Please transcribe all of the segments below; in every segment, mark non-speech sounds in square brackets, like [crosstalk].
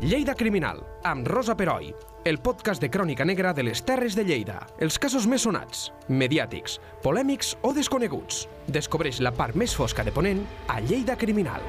Lleida Criminal, amb Rosa Peroi, el podcast de crònica negra de les Terres de Lleida. Els casos més sonats, mediàtics, polèmics o desconeguts. Descobreix la part més fosca de Ponent a Lleida Criminal.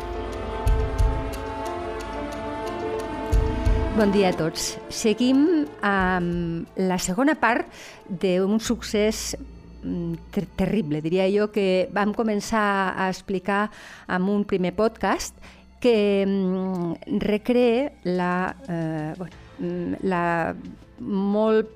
Bon dia a tots. Seguim amb la segona part d'un succés mm, ter terrible, diria jo, que vam començar a explicar en un primer podcast que mm, recrea la, eh, bueno, mm, la molt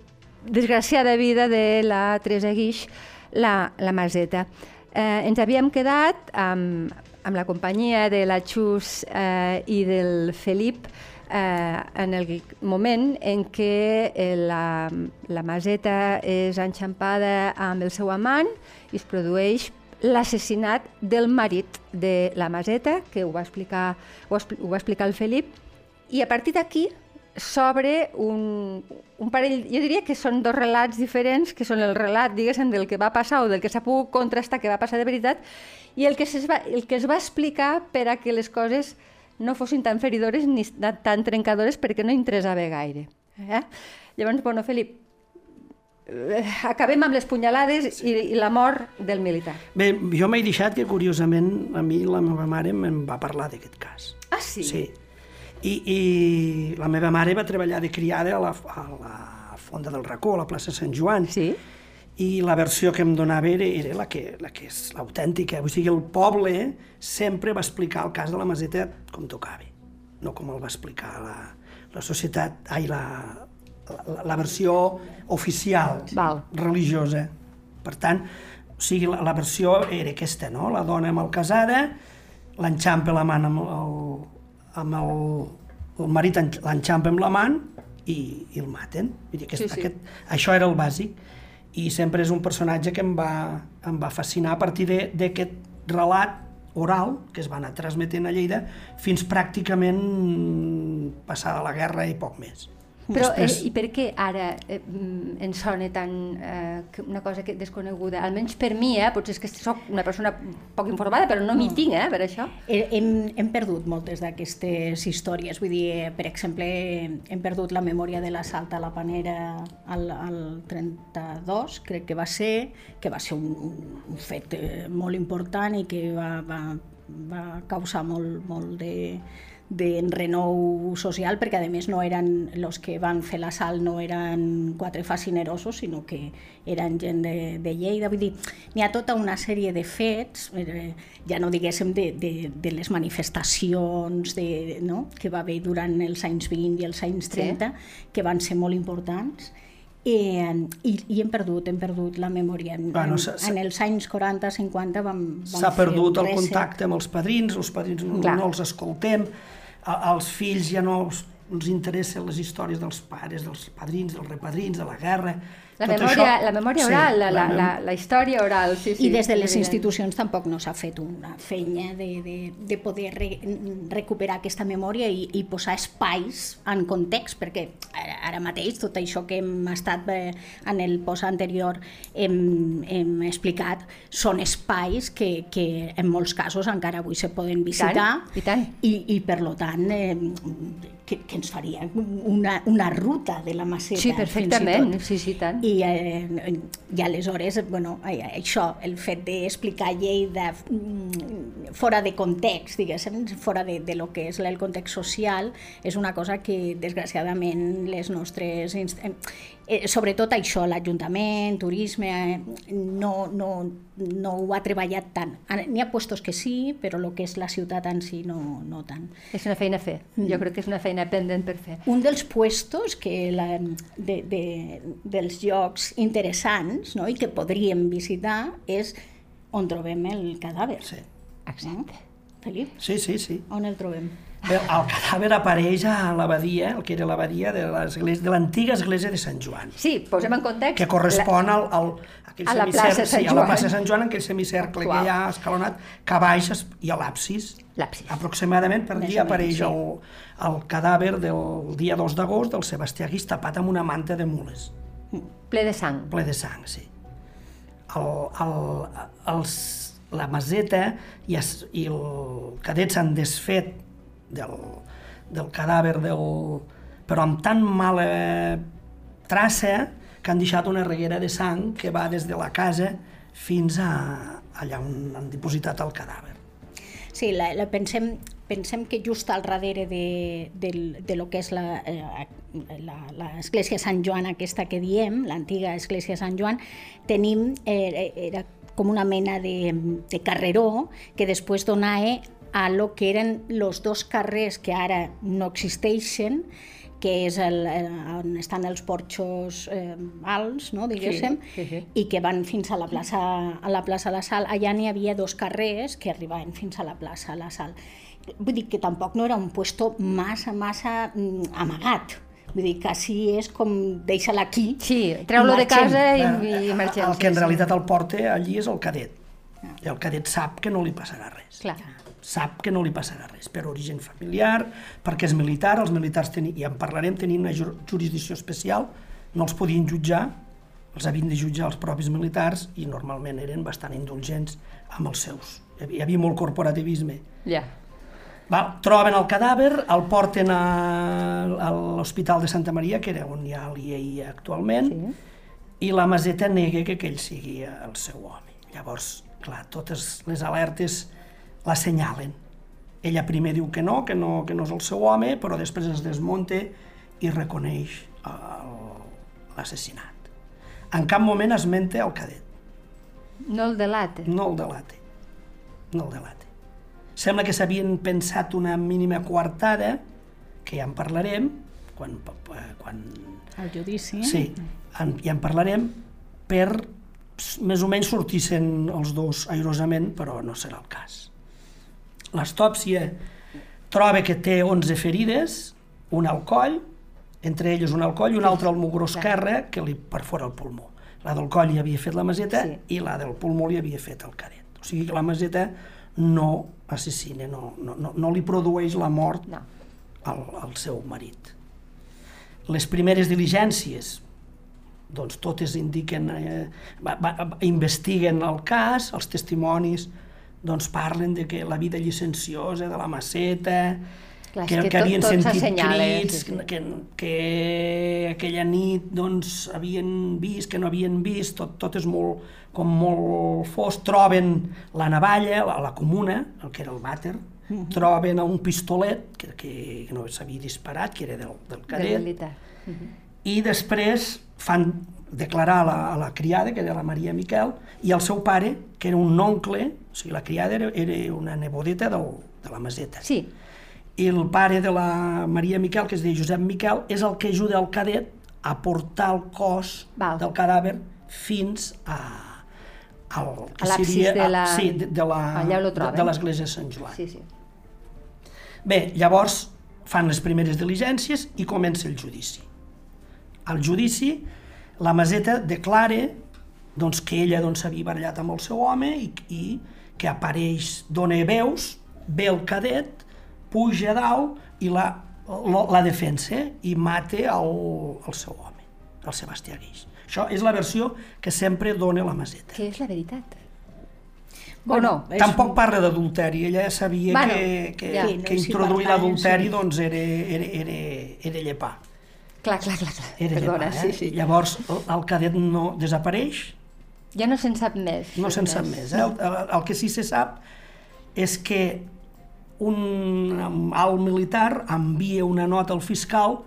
desgraciada vida de la Teresa Guix, la, la Maseta. Eh, ens havíem quedat amb, amb la companyia de la Xus eh, i del Felip eh, en el moment en què eh, la, la Maseta és enxampada amb el seu amant i es produeix l'assassinat del marit de la Maseta, que ho va explicar, ho, ho va explicar el Felip, i a partir d'aquí s'obre un, un parell, jo diria que són dos relats diferents, que són el relat, diguéssim, del que va passar o del que s'ha pogut contrastar que va passar de veritat, i el que, es va, el que es va explicar per a que les coses no fossin tan feridores ni tan trencadores perquè no interessava gaire. Eh? Llavors, bueno, Felip, acabem amb les punyalades sí. i, i la mort del militar. Bé, jo m'he deixat que, curiosament, a mi la meva mare me'n va parlar d'aquest cas. Ah, sí? Sí. I, I la meva mare va treballar de criada a la, a la Fonda del Racó, a la plaça Sant Joan. Sí i la versió que em donava era, era la que, la que és l'autèntica. O sigui, el poble sempre va explicar el cas de la Maseta com tocava, no com el va explicar la, la societat, ai, la, la, la versió oficial, Val. religiosa. Per tant, o sigui, la, la versió era aquesta, no? La dona amb el casada, l'enxampa la mà amb el, amb el, el marit l'enxampa amb la mà i, i el maten. Vull dir, aquest, sí, sí. Aquest, això era el bàsic i sempre és un personatge que em va, em va fascinar a partir d'aquest relat oral que es va anar transmetent a Lleida fins pràcticament passada la guerra i poc més. Però Després... eh, i per què ara eh, mm, ens sona tan eh, una cosa que desconeguda? Almenys per mi, eh, potser és que sóc una persona poc informada, però no m'hi no. tinc, eh, per això. Hem, hem perdut moltes d'aquestes històries. Vull dir, per exemple, hem perdut la memòria de l'assalt a la Panera al, al 32, crec que va ser, que va ser un, un fet eh, molt important i que va, va, va causar molt, molt de de renou social, perquè a més no eren els que van fer l'assalt no eren quatre fascinerosos, sinó que eren gent de, de Lleida. Vull dir, n'hi ha tota una sèrie de fets, eh, ja no diguéssim de, de, de les manifestacions de, no? que va haver durant els anys 20 i els anys 30, sí. que van ser molt importants, Eh, i, i hem perdut, hem perdut la memòria. En, bueno, en, en els anys 40-50 vam, vam S'ha perdut el contacte amb els padrins, els padrins no, no els escoltem, als fills ja no els interessen les històries dels pares, dels padrins, dels repadrins, de la guerra, la memòria, això, la memòria oral, sí, la, la, la, la història oral. Sí, sí, I des de les institucions tampoc no s'ha fet una feina de, de, de poder re, recuperar aquesta memòria i, i posar espais en context, perquè ara, ara mateix tot això que hem estat eh, en el post anterior hem, hem explicat són espais que, que en molts casos encara avui se poden visitar I, tant, i, tant. i, i per lo tant eh, que, que ens faria una, una ruta de la maceta. Sí, perfectament, sí, sí, tant. I i, eh, i aleshores, bueno, això, el fet d'explicar Lleida mm, fora de context, diguéssim, fora de, de lo que és el context social, és una cosa que, desgraciadament, les nostres... Eh, sobretot això, l'Ajuntament, turisme, eh, no, no, no ho ha treballat tant. N'hi ha puestos que sí, però el que és la ciutat en si no, no tant. És una feina a fer, mm. jo crec que és una feina pendent per fer. Un dels puestos que la, de, de, dels llocs interessants no? i que podríem visitar és on trobem el cadàver. Sí. Exacte. No? Felip? Sí, sí, sí. On el trobem? El cadàver apareix a l'abadia, el que era l'abadia de l'antiga església de Sant Joan. Sí, posem en context... Que correspon la... al, al, aquell a la plaça Sant sí, a la plaça Sant Joan, en aquell semicercle Actual. que hi ha escalonat, que baix i a l'absis. L'absis. Aproximadament per dia apareix sí. el, el cadàver del dia 2 d'agost del Sebastià Guix tapat amb una manta de mules. Ple de sang. Ple de sang, sí. El, el, els, la maseta i, es, i el cadet s'han desfet del, del cadàver del... però amb tan mala traça que han deixat una reguera de sang que va des de la casa fins a allà on han dipositat el cadàver. Sí, la, la pensem, pensem que just al darrere de, de, de lo que és l'església Sant Joan aquesta que diem, l'antiga església Sant Joan, tenim, eh, era com una mena de, de carreró que després donava a lo que eren els dos carrers que ara no existeixen, que és el, on estan els porxos eh, alts, no, diguéssim, sí, sí, sí. i que van fins a la plaça, a la plaça La Sal. Allà n'hi havia dos carrers que arribaven fins a la plaça La Sal. Vull dir que tampoc no era un puesto massa, massa mm, amagat. Vull dir que així és com deixa-la aquí Sí, treu-lo de casa i, i marxem. El que en realitat el porta allí és el cadet. I el cadet sap que no li passarà res. Clar sap que no li passarà res, per origen familiar, perquè és militar, els militars teni, ja en parlarem, tenien una jurisdicció especial, no els podien jutjar, els havien de jutjar els propis militars i normalment eren bastant indulgents amb els seus. Hi havia, hi havia molt corporativisme. Ja. Yeah. Va, troben el cadàver, el porten a, a l'Hospital de Santa Maria, que era on hi ha l'IEI actualment, sí. i la Maseta nega que aquell sigui el seu home. Llavors, clar, totes les alertes l'assenyalen. Ella primer diu que no, que no, que no és el seu home, però després es desmunta i reconeix l'assassinat. En cap moment esmenta el cadet. No el delate. No el delate. No el delate. Sembla que s'havien pensat una mínima coartada, que ja en parlarem, quan... quan... El judici. Sí, en, ja en parlarem, per més o menys sortissin els dos airosament, però no serà el cas. L'autòpsia troba que té 11 ferides, una al coll, entre elles una al coll i una altra al mugró esquerre que li perfora el pulmó. La del coll li havia fet la maseta sí. i la del pulmó li havia fet el caret. O sigui que la maseta no assassina, no, no, no, no li produeix la mort no. al, al seu marit. Les primeres diligències, doncs totes indiquen, eh, va, va, investiguen el cas, els testimonis, doncs parlen de que la vida llicenciosa de la maceta, Clar, que, que, que havien tot, tot sentit crits, sí, sí. Que, que aquella nit doncs, havien vist, que no havien vist, tot, tot és molt, com molt fos, troben la navalla, la, la comuna, el que era el vàter, uh -huh. troben un pistolet que, que no s'havia disparat, que era del, del cadet, uh -huh. i després fan declarar a la, a la criada, que era la Maria Miquel, i el seu pare, que era un oncle, o sigui, la criada era, era una nebodeta del, de la Maseta. Sí. I el pare de la Maria Miquel, que es deia Josep Miquel, és el que ajuda el cadet a portar el cos Val. del cadàver fins a, al, que a seria, de la... sí, de, de la, de, de l'església de Sant Joan. Sí, sí. Bé, llavors fan les primeres diligències i comença el judici. El judici la Maseta declara doncs, que ella doncs, s'havia doncs, barallat amb el seu home i, i que apareix, dona veus, ve el cadet, puja a dalt i la, la, la defensa i mata el, el seu home, el Sebastià Guix. Això és la versió que sempre dona la Maseta. Que és la veritat. Bueno, no? Tampoc parla d'adulteri, ella sabia bueno, que, que, ja. que introduir l'adulteri doncs, era, era, era, era llepar. Clar, clar, clar. clar. Era Perdona, llepar, eh? sí, sí. Llavors el, el cadet no desapareix. Ja no se'n sap més. No se'n sap més. Eh? El, el, el que sí se sap és que un alt militar envia una nota al fiscal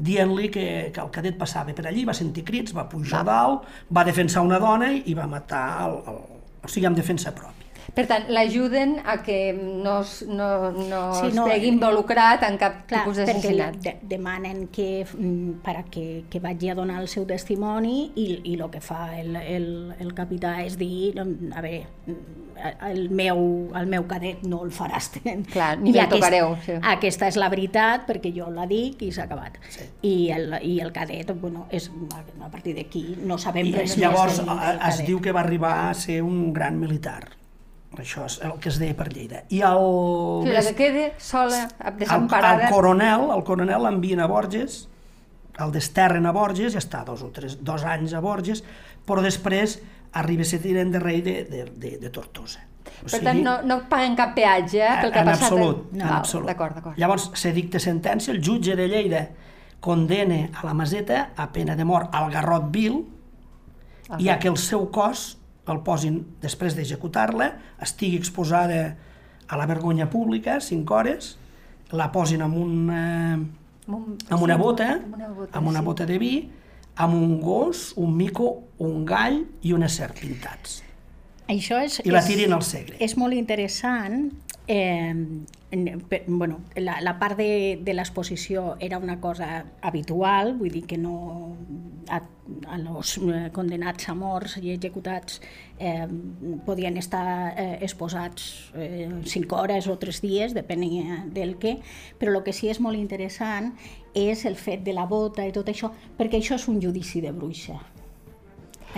dient-li que, que el cadet passava per allí, va sentir crits, va pujar va. dalt, va defensar una dona i va matar el, el, o sigui, amb defensa pròpia. Per tant, l'ajuden a que no, no, no sí, no, estigui involucrat en cap clar, tipus d'assassinat. De, demanen que, mm, per a que, que vagi a donar el seu testimoni i, i el que fa el, el, el capità és dir, a veure, el meu, el meu cadet no el faràs tenir. [laughs] Clar, ni me'l tocareu. Sí. Aquesta és la veritat, perquè jo la dic i s'ha acabat. Sí. I, el, I el cadet, bueno, és, a partir d'aquí no sabem I res llavors, més del, del es diu que va arribar a ser un gran militar això és el que es deia per Lleida. I el... La que quede sola, desemparada... El, el coronel, el coronel l'envien a Borges, el desterren a Borges, ja està dos o tres, dos anys a Borges, però després arriba a ser tinent de rei de, de, de, de Tortosa. O Per tant, sigui, no, no paguen cap peatge eh, pel que ha en passat. absolut, en Val, absolut. D'acord, d'acord. Llavors, se dicta sentència, el jutge de Lleida condena a la Maseta a pena de mort al garrot vil i a que el seu cos el posin, després d'executar-la, estigui exposada a la vergonya pública, 5 hores, la posin amb, un, eh, Amb un- amb una bota, amb una bota, amb una sí. bota de vi, amb un gos, un mico, un gall i una serp pintats. Això és, I la tirin al Segre. És molt interessant. Eh, bueno, la, la part de, de l'exposició era una cosa habitual, vull dir que no a, a los eh, condenats a morts i executats eh, podien estar eh, exposats eh, 5 hores o 3 dies, depenent del que, però el que sí és molt interessant és el fet de la bota i tot això, perquè això és un judici de bruixa.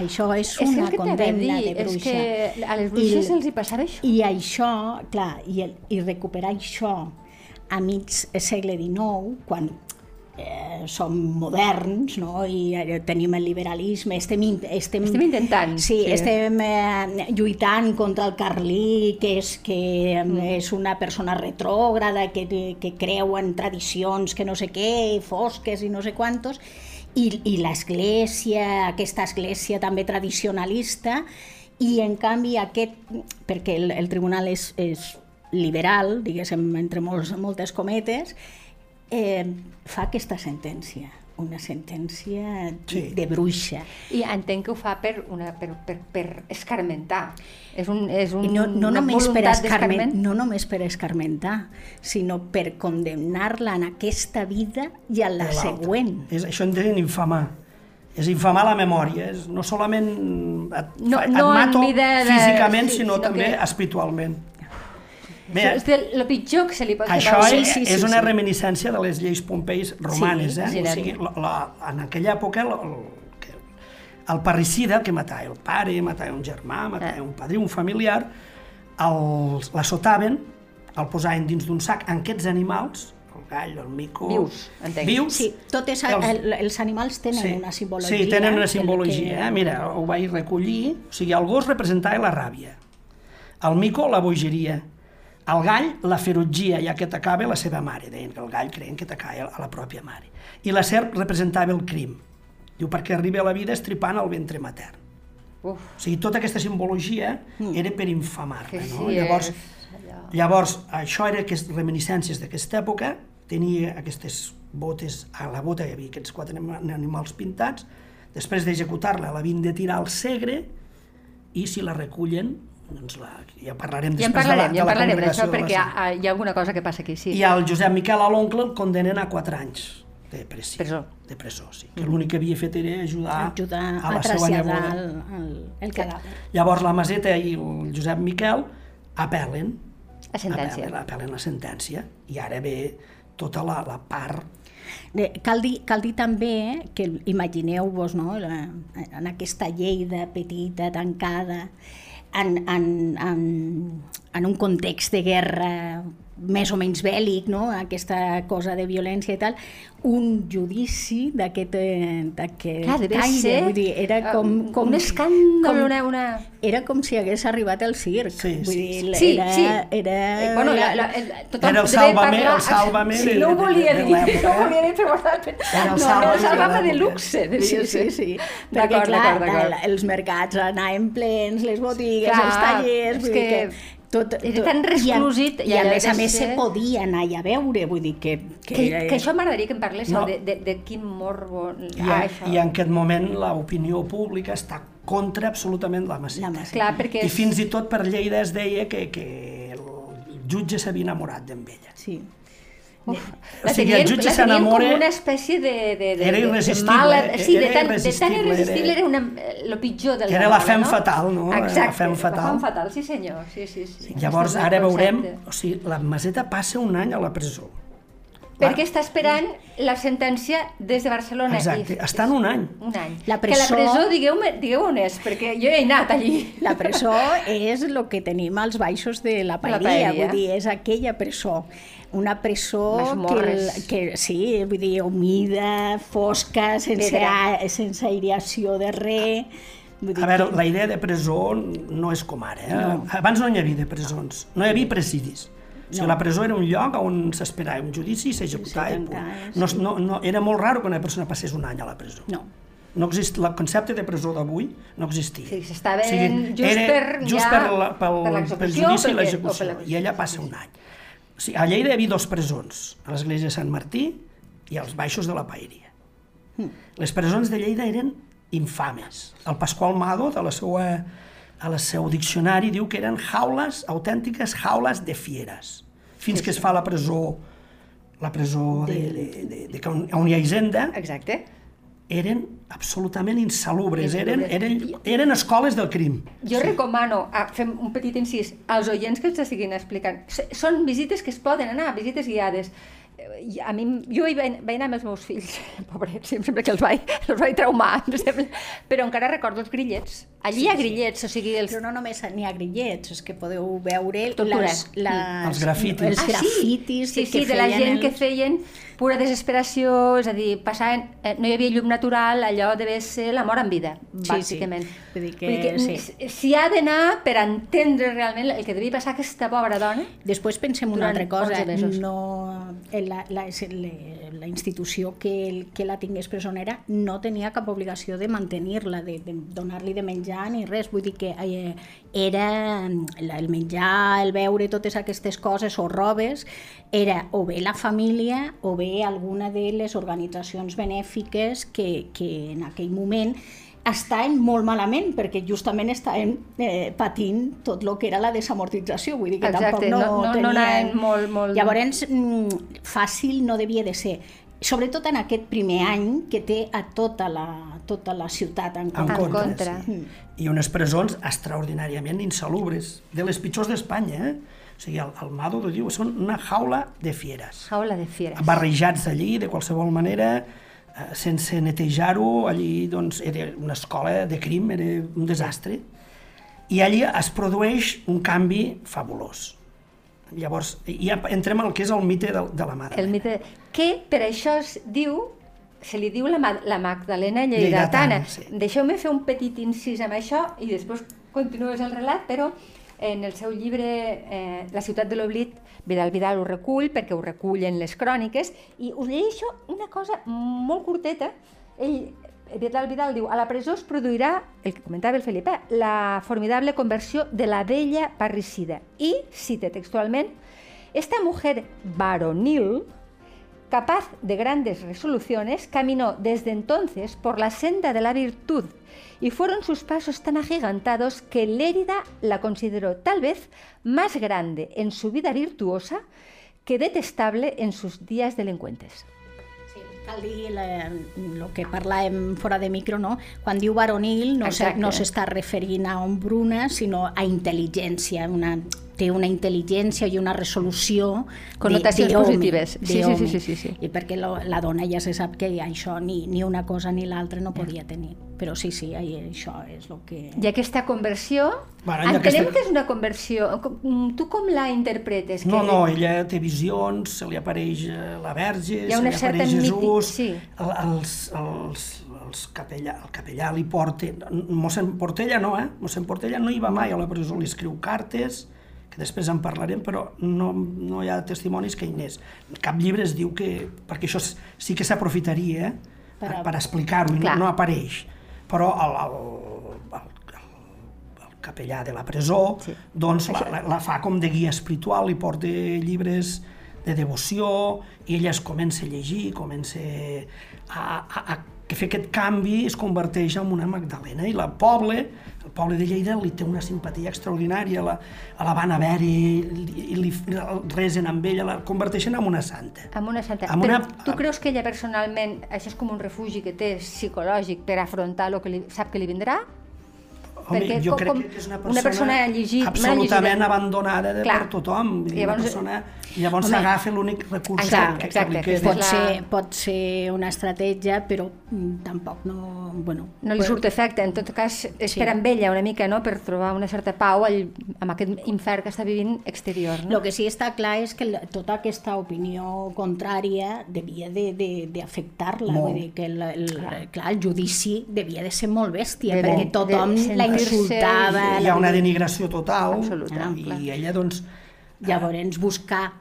Això és És una de condemna dir de és bruixa. que a les bruixes I- se'ls hi passava això. I això, clar, i, el, i recuperar això a mig segle XIX, quan eh, som moderns no? i eh, tenim el liberalisme, estem, in- estem, Estem intentant, Sí, sí. estem eh, lluitant contra el Carlí, que és, que mm. és una persona retrògrada, que, que creu en tradicions que no sé què, fosques i no sé quantos, i, i l'església, aquesta església també tradicionalista, i en canvi aquest, perquè el, el tribunal és, és liberal, diguéssim, entre molts, moltes cometes, eh, fa aquesta sentència, una sentència Sí. de bruixa. I entenc que ho fa per, una, per, per, per escarmentar. És, un, és un, I no, no, una només per voluntat escarmen, d'escarment. no només per escarmentar, sinó per condemnar-la en aquesta vida i a la següent. És, això en diuen infamar. És infamar la memòria. És, no solament et, No- et no mato de- físicament, sí, sinó, sinó també que- espiritualment. Bé, és de, lo pitjor que se li pot fer això és, sí, sí, és una sí. reminiscència de les lleis Pompeis romanes. Sí, eh? o sigui, la, la, en aquella època el, el, el parricida, que matava el pare, matava un germà, matava Ah. un padrí, un familiar, el, l'assotaven, el posaven dins d'un sac amb aquests animals, el gall, el mico... Vius, entenc. Vius, Sí, totes Els- el, els animals tenen una simbologia. Sí, tenen una del simbologia. que- Eh? Mira, ho vaig recollir. O sigui, el gos representava la ràbia, el mico la bogeria, el gall la ferotgia, ja que atacava la seva mare. Deien que el gall creien que atacava a la pròpia mare. I la serp representava el crim. Diu, perquè arriba a la vida estripant el ventre matern. Uf, O sigui, tota aquesta simbologia era per infamar-la, que sí, no? Llavors, és. Llavors, això era aquestes reminiscències d'aquesta època, tenia aquestes botes, a la bota hi havia aquests quatre anima- animals pintats, després d'executar-la l'havien de tirar al Segre i si la recullen, doncs la, ja parlarem Ja en després parlarem, de ja la, en de la parlarem d'això, congregació de la perquè hi ha, hi ha alguna cosa que passa aquí, sí. I al Josep Miquel a l'oncle el condenen a 4 anys de presó. Presó. De presó, sí. Que l'únic que havia fet era ajudar, ajudar a a, la seva traslladar neboda. el, el, el cadàver. Llavors la Maseta i el Josep Miquel apel·len La sentència. apel·len, apel·len la sentència i ara ve tota la, la part Eh, Cal dir, cal dir també que imagineu-vos no, la, en aquesta Lleida petita, tancada, en, en, en, en un context de guerra més o menys bèl·lic, no? aquesta cosa de violència i tal, un judici d'aquest eh, caire, ser vull dir, era eh, com, com un escàndol, com, una, una... Era com si hagués arribat al circ. Sí, vull sí, dir, Sí, era, sí. Era, Eh, bueno, la, la, el, tothom Era el Sálvame, parlar- el Sálvame Sí, de- no ho de- volia de dir, no ho volia dir, però. Era el no, Sálvame era el de Sálvame de luxe, devia Sí, sí, sí. Perquè, D'acord, clar, els mercats anaven plens, les botigues, Clar, els tallers... és vull dir que que tot, era tan resclosit I, i a, i a més a més ser- se podia anar a veure, vull dir que... Que, Que, que això m'agradaria que em parléssiu No. de, de, de quin morbo... I, Ah, a, això. i en aquest moment l'opinió pública està contra absolutament la Maseta. Clar, perquè I fins i tot per Lleida es deia que, que el jutge s'havia enamorat d'en ella. Sí. Uf, O la sigui, tenien, el jutge la s'enamora- com una espècie de... de, de Era de- de irresistible, mala, eh? sí, de Era tan, de tan irresistible, irresistible, era- era una, el pitjor del Era la femme fatal, no? La Exacte, femme fatal. la femme fatal, sí senyor, sí, sí. sí. Llavors, és el ara veurem... O sigui, la Maseta passa un any a la presó. Perquè està esperant la sentència des de Barcelona. Exacte, I, estan un any. Un any. La Que la presó- presó, digueu-me, digueu on és, perquè jo he anat allí. La presó és el que tenim als baixos de la paeria, paeria. vull dir, és aquella presó. Una presó que, que sí, vull dir, humida, fosca, sense, a, sense aireació de res, Vull dir A veure, la idea de presó no és com ara. Eh? No. Abans no hi havia de presons, no hi havia presidis. O sigui, No. la presó era un lloc on s'esperava un judici i s'executava. Sí, no, no, no, era molt raro que una persona passés un any a la presó. No. No exist, el concepte de presó d'avui no existia. Sí, s'estaven just per just ja- per, la, pel, per pel judici i o o l'execució. I allà passa un any. O sigui, a Lleida hi havia dos presons, a l'església de Sant Martí i als baixos de la Paeria. Les presons de Lleida eren infames. El Pasqual Mado, de la seva, a la seu diccionari, diu que eren jaules, autèntiques jaules de fieres. Fins que es fa la presó la presó de, de, de, de, que on, on hi ha Hisenda, Exacte. eren absolutament insalubres, eren, Insalubres. eren, eren escoles del crim. Jo sí. recomano, ah, fem un petit incís, als oients que ens estiguin explicant. Són visites que es poden anar, visites guiades. A mi, jo hi vaig, vaig anar amb els meus fills, [laughs] pobrets, em sembla que els vaig, [laughs] els vaig traumar, però encara recordo els grillets. Allí hi ha grillets, o sigui, els... Però no només n'hi ha grillets, és que podeu veure les, les, Els grafitis. els Ah, sí? grafitis sí, de sí, que de la gent els... que feien pura desesperació, és a dir, passaven, eh, no hi havia llum natural, allò devia ser la mort en vida, Sí, bàsicament. sí. Vull dir que sí. s- S'hi ha d'anar per entendre realment el que devia passar aquesta pobra dona. Després pensem una altra cosa, 11 mesos. no, la, la, la, la institució que, que la tingués presonera no tenia cap obligació de mantenir-la, de, de donar-li de menjar ni res, vull dir que eh, era la- el menjar, el beure, totes aquestes coses o robes, era o bé la família o bé alguna de les organitzacions benèfiques que, que en aquell moment estaven molt malament perquè justament estaven eh, patint tot el que era la desamortització, vull dir que Exacte, tampoc no, no- no- no tenien... anaven molt- molt- Llavors, mm, fàcil no devia de ser sobretot en aquest primer any que té a tota la, tota la ciutat en En contra. En contra. Sí. I unes presons extraordinàriament insalubres, de les pitjors d'Espanya. Eh? O sigui, el, el Mado ho diu, són una jaula de fieres. Jaula de fieres. barrejats allí de qualsevol manera, sense netejar-ho, allí doncs, era una escola de crim, era un desastre. I allí es produeix un canvi fabulós. Llavors, ja entrem al que és el mite de, de la mare. El mite que per això es diu se li diu la, la Magdalena Lleidatana, Lleidatana. sí. Deixeu-me fer un petit incís amb això i després continues el relat, però en el seu llibre eh, La ciutat de l'oblit, Vidal Vidal ho recull perquè ho recullen les cròniques i us llegeixo una cosa molt curteta. Ell, Vidal Vidal diu, a la presó es produirà, el que comentava el Felipe, la formidable conversió de la vella parricida. I, cita textualment, esta mujer varonil capaz de grandes resoluciones, caminó desde entonces por la senda de la virtud y fueron sus pasos tan agigantados que Lérida la consideró tal vez más grande en su vida virtuosa que detestable en sus días delincuentes. Cal dir el que parlàvem fora de micro, no? Quan diu varonil no se- no referint a ombruna, sinó a intel·ligència, una, té una intel·ligència i una resolució de- Connotacions positives. Sí, sí, sí, sí, sí, sí. I perquè lo, la dona ja se sap que això ni, ni una cosa ni l'altra no podia tenir. Però sí, sí, ahí això és el que... I aquesta conversió, Bueno, entenem aquesta- que és una conversió. Com- Tu com la interpretes? No, Que- no, ella té visions, se li apareix eh, la Verge, Hi ha se una li certa apareix mític- Jesús, sí. el, els, els, els capellà, el capellà li porta... Mossèn Portella no, eh? Mossèn Portella no hi va mai a la presó, li escriu cartes, que després en parlarem, però no, no hi ha testimonis que hi anés. Cap llibre es diu que... perquè això sí que s'aprofitaria eh? per, Per explicar-ho, i no, no apareix. Però el, el, el, el capellà de la presó, sí. doncs la, la, la fa com de guia espiritual, li porta llibres de devoció, i ella es comença a llegir, comença a, a, a que fer aquest canvi es converteix en una Magdalena, i la poble, el poble de Lleida li té una simpatia extraordinària, la, la van a veure i, i li resen amb ella, la converteixen en una santa. Amb una santa. Amb Però una- tu creus que ella personalment, això és com un refugi que té psicològic per afrontar el que li, sap que li vindrà? Home, Perquè jo com- crec que és una una persona, persona llegit- absolutament llegida. abandonada de Clar. per tothom. Llavors, una persona Llavors Home, s'agafa l'únic recurs Exacte, que, exacte, que, que, pot, és la- ser, pot ser una estratègia, però mm, tampoc no... Bueno, No li surt efecte, en tot cas és per amb ella una mica, no?, per trobar una certa pau all, amb aquest infern que està vivint exterior, no? El que sí està clar és que la- tota aquesta opinió contrària devia de- de- d'afectar-la, Molt. vull dir que el, el, clar. clar, el judici devia de ser molt bèstia, De- perquè de- tothom de la insultava, hi ha una denigració total Absoluta, i, clar. i ella doncs llavors buscar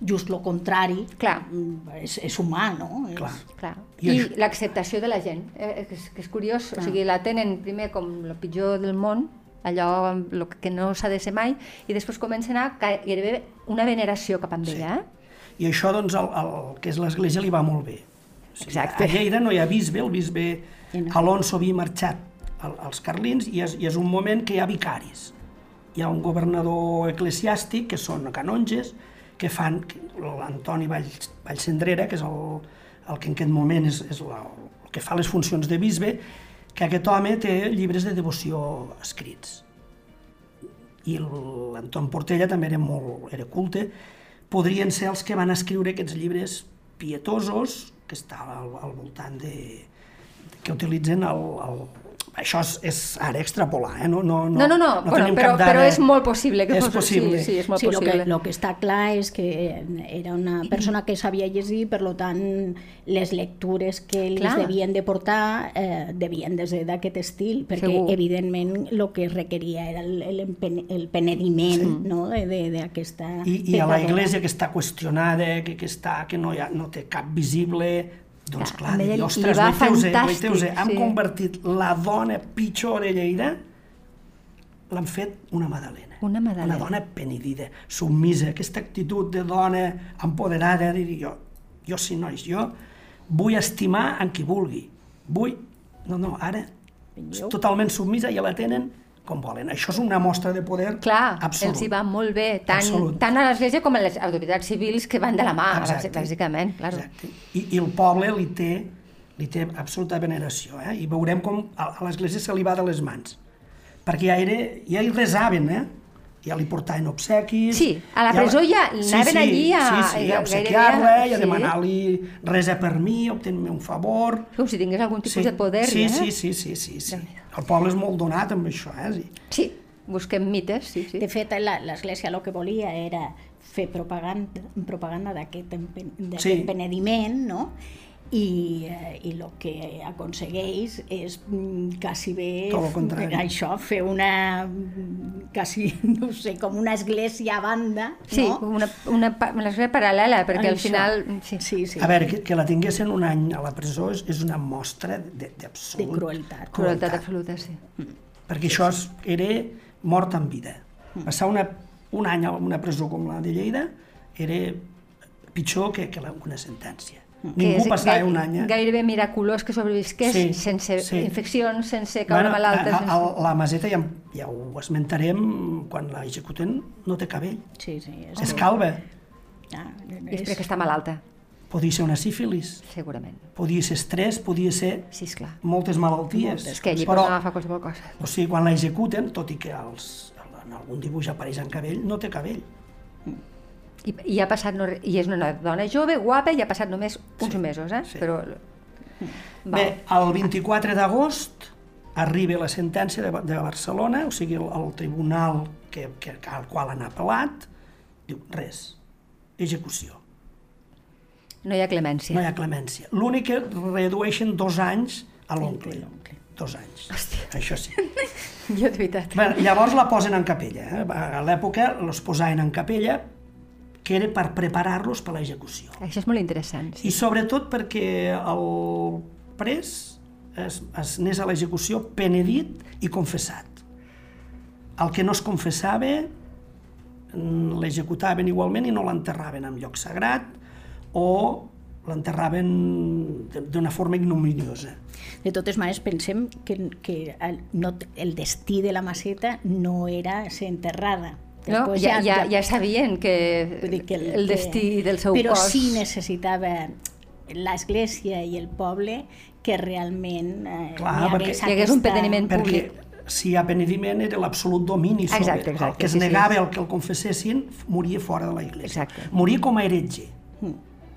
just lo contrari Clar. mm, és, és humà, no? Clar. És, Clar. I I, l'acceptació de la gent, eh, que, és, que és curiós, o sigui, la tenen primer com el pitjor del món, allò lo que no s'ha de ser mai, i després comencen a gairebé una veneració cap amb ella, eh? i això doncs el, el que és l'església li va molt bé o sigui, Exacte. a Lleida no hi ha bisbe, el bisbe. Alonso havia marxat al, als carlins i és, i és un moment que hi ha vicaris hi ha un governador eclesiàstic que són canonges que fan l'Antoni Vall, Vallcendrera que és el, el que en aquest moment és, és la, el que fa les funcions de bisbe que aquest home té llibres de devoció escrits. I l'Anton Portella també era molt era culte, podrien ser els que van escriure aquests llibres pietosos que està al, al voltant de, que utilitzen el, el això és, és ara extrapolar, eh? no, no, No, no, no, bueno, tenim però, cap dada. però és molt possible. Que És fos- possible. Sí, sí, és molt sí, lo que, possible. lo que està clar és que era una persona que sabia llegir, per lo tant, les lectures que li Clar. devien de portar eh, devien de ser d'aquest estil, perquè Segur. evidentment el que requeria era el, el, el penediment sí. no? de- de- d'aquesta I, i a la iglesia que està qüestionada, que, que, està, que no, hi ha, no té cap visible, doncs Clar, clar, dir, ostres, fantàstic, guaiteu-se, han sí. convertit la dona pitjor de Lleida, l'han fet una madalena. Una magdalena. Una dona penedida, submisa, aquesta actitud de dona empoderada, de dir jo, jo sí, nois, jo vull estimar en qui vulgui, vull... No, no, ara és totalment submisa ja la tenen com volen. Això és una mostra de poder Clar, absolut. els hi va molt bé, tant, Absolut. tant a l'Església com a les autoritats civils que van de la mà, Exacte. bàsicament. Claro. Exacte. I, I el poble li té, li té absoluta veneració, eh? i veurem com a, a l'església se li va de les mans. Perquè ja, era, ja hi resaven, eh? Ja li portaven obsequis... Sí, a la presó ja anaven allí a- Sí, sí, a- a obsequiar-la i a sí. demanar-li resa per mi, obtenir un favor... Com si tingués algun tipus sí, de poder, sí, eh? sí, sí, sí, sí, sí. El poble és molt donat amb això, eh? Sí. Sí, busquem mites, sí, sí. De fet, la- l'Església el que volia era fer propaganda, propaganda d'aquest Sí. penediment, no? I, eh, i el que aconsegueix és mm, quasi bé [laughs] això, fer una mm, quasi, no sé, com una església a banda, Sí, no? una, una, una església paral·lela, perquè al Això. final... Sí. sí, sí, A veure, que, que la tinguessin un any a la presó és, és una mostra de d'absolut... crueltat. Crueltat absoluta, sí. perquè això és, era mort en vida. Passar una, un any a una presó com la de Lleida era pitjor que, que la, una sentència. Ningú és passava un any... Eh? Gairebé miraculós que sobrevisqués Sí, sense sí. infeccions, sense caure Bueno, malalta. a, a, sense... la Maseta ja, ja ho esmentarem quan la executen no té cabell, Sí, sí, és, és calva. Ah, I és perquè està malalta, Podia ser una sífilis, segurament. podia ser estrès, podia ser Sí, esclar. moltes malalties. És que allí però, agafar qualsevol cosa. o sigui, quan l'executen, tot i que els, en algun dibuix apareix en cabell, no té cabell. I, i ha passat, no, i és una dona jove, guapa, i ha passat només uns Sí, mesos, eh? sí. Però... Bé, el 24 d'agost arriba la sentència de, de Barcelona, o sigui, el, el tribunal que, que, al qual han apel·lat, diu res, execució, no hi ha clemència. no hi ha clemència. L'únic que redueixen dos anys a l'oncle. l'oncle. Dos anys. Hòstia. Això sí. [laughs] Jo, de veritat. Bé, llavors la posen en capella. Eh? A l'època els posaven en capella, que era per preparar-los per l'execució. Això és molt interessant. I Sí. sobretot perquè el pres es, es anés a l'execució penedit i confessat. El que no es confessava mm, l'executaven igualment i no l'enterraven en lloc sagrat o l'enterraven de- d'una forma ignominiosa. De totes maneres, pensem que, que el, no, el destí de la maceta no era ser enterrada. No? Ja, ja, ja sabien que, dir que el destí del seu però cos... sí necessitava l'església i el poble que realment eh, Clar, hi perquè- hagués Hi hagués un penediment Perquè públic. si hi ha penediment era l'absolut domini sobre Exacte, exacte, el que es sí, sí. negava el que el confessessin moria fora de la iglesia. Exacte. Moria com a heretge,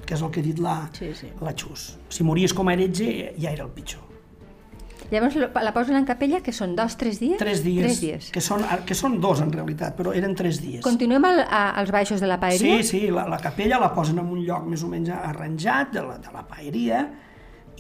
que és el que ha dit la, Sí, sí. la Xus. Si mories com a heretge ja era el pitjor. Llavors la posen en capella, que són dos, tres dies? Tres dies, Tres dies. Que, són, que són dos en realitat, però eren tres dies. Continuem al, a, als baixos de la paeria? Sí, sí, la, la capella la posen en un lloc més o menys arranjat de la, de la paeria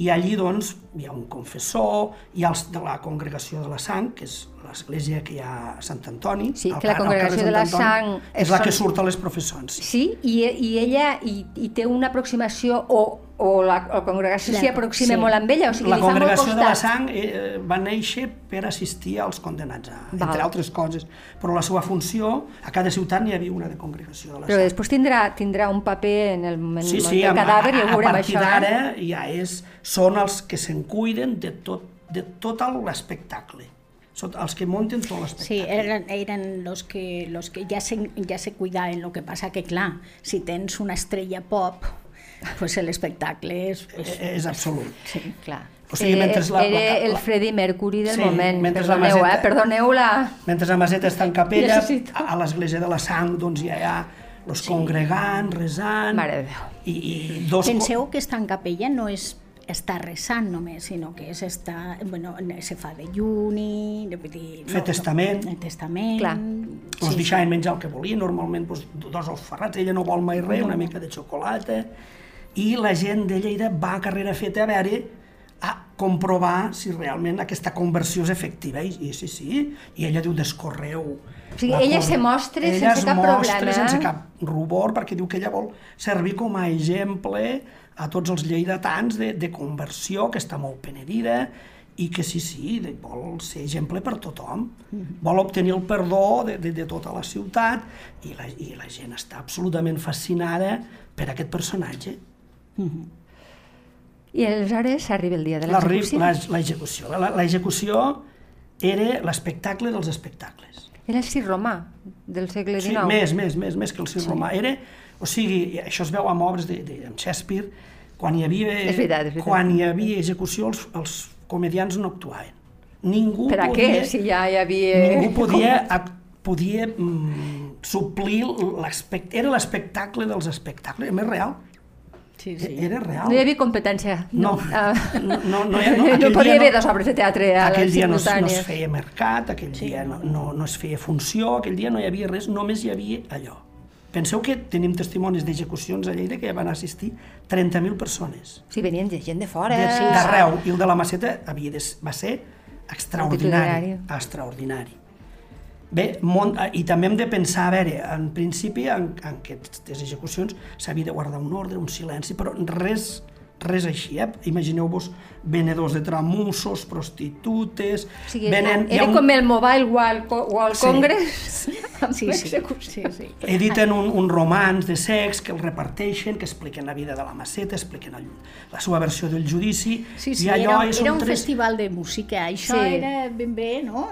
i allí doncs hi ha un confessor, hi ha els de la congregació de la sang, que és l'església que hi ha a Sant Antoni. Sí, que la congregació de la Antoni, sang És la que surt a les professons. Sí. Sí, i, i ella i, i té una aproximació o, o la, la congregació s'hi La- aproxima sí. molt amb ella, o sigui, La li fa molt congregació de la costat. sang eh, va néixer per assistir als condenats, a, Val. entre altres coses. Però la seva funció, a cada ciutat n'hi havia una de congregació de la Però sang. després tindrà, tindrà un paper en el moment Sí, del sí, a, cadàver i a, ho a veurem partir això. d'ara Eh? ja és, són els que se'n cuiden de tot, de tot l'espectacle. Són els que munten tot l'espectacle. Sí, eren, eren los que, los que ja, se, ja se cuidaven, lo que passa que, clar, si tens una estrella pop, pues l'espectacle és... és Eh, és absolut. sí. Clar. O sigui, era, mentre la- era la- el la- Freddie Mercury del Sí, moment. mentre la Perdoneu, Maseta- eh? Perdoneu la... Mentre la Maseta està en capella, Necessito. a, l'església de la sang doncs ja hi ha els congregants, resant... Mare de Déu. I, i dos... Penseu que estar en capella no és estar resant només, sinó que és estar, bueno, se fa de lluni, de, dir, Fer testament. el testament. Clar. Els deixaven menjar el que volien, normalment doncs, dos ous ferrats, ella no vol mai res, una mica de xocolata, i la gent de Lleida va a carrera feta a veure a comprovar si realment aquesta conversió és efectiva. I, i sí, sí, i ella diu, descorreu. O sigui, la ella corda". se mostra ella sense es cap mostra problema. sense cap rubor, perquè diu que ella vol servir com a exemple a tots els lleidatans de, de conversió, que està molt penedida, i que sí, sí, de- vol ser exemple per tothom. Vol obtenir el perdó de, de, de tota la ciutat i la, i la gent està absolutament fascinada per aquest personatge. I aleshores arriba el dia de l'execució. la- L'execució. Era l'espectacle dels espectacles. Era el circ romà del segle Sí, XIX. més, més, més, més que el circ romà. Era, o sigui, això es veu amb obres de, de, de Shakespeare, quan hi havia, És veritat, és veritat. quan hi havia execució, els, els comedians no actuaven. Ningú Per a podia, què? Si ja hi havia... ningú podia, ac- podia mm, suplir l'espectacle. Era l'espectacle dels espectacles, més real. Sí, sí. Era real. No hi havia competència. No, Ah. no, no, no, no, [laughs] no, podia dia haver no- dues obres de teatre a aquell les dia no, es- no es feia mercat, aquell dia no, no, no es feia funció, aquell dia no hi havia res, només hi havia allò. Penseu que tenim testimonis d'execucions a Lleida que hi van assistir 30.000 persones. Sí, venien de gent de fora. D'arreu. I el de la Maceta havia de, va ser extraordinari. Extraordinari. Bé, mont, i també hem de pensar, a veure, en principi en, en aquestes execucions s'havia de guardar un ordre, un silenci, però res, res així, eh? Imagineu-vos venedors de tramussos, prostitutes... O sigui, venen, ha era un- com el Mobile World, World Sí. Congress Sí, sí, sí, sí. editen un, un romans de sex que el reparteixen, que expliquen la vida de la Maceta, expliquen el, la seva versió del judici, Sí, sí, i allò era, és era un tres... festival de música, això Sí. era ben bé, no?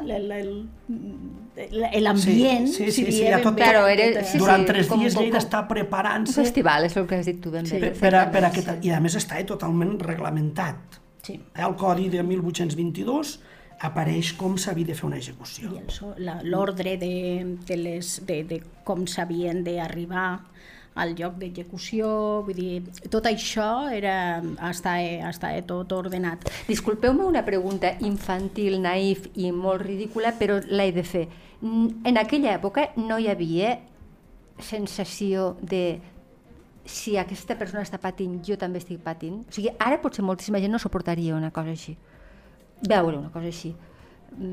L'ambient, Sí, sí, sí, sí, ja ben tot-. Claro, era- sí, Durant sí, tres com- dies com- Lleida com- està Un preparant-se festival, és el que has dit tu ben bé. per, per, a, per a aquest, i a més està totalment reglamentat. Sí. El codi de 1822 apareix com s'havia de fer una execució. El l'ordre de, de, les, de, de com s'havien d'arribar al lloc d'execució, vull dir, tot això era, està, està tot ordenat. Disculpeu-me una pregunta infantil, naïf i molt ridícula, però l'he de fer. En aquella època no hi havia sensació de si aquesta persona està patint, jo també estic patint. O sigui, ara potser moltíssima gent no suportaria una cosa així. Veure una cosa així.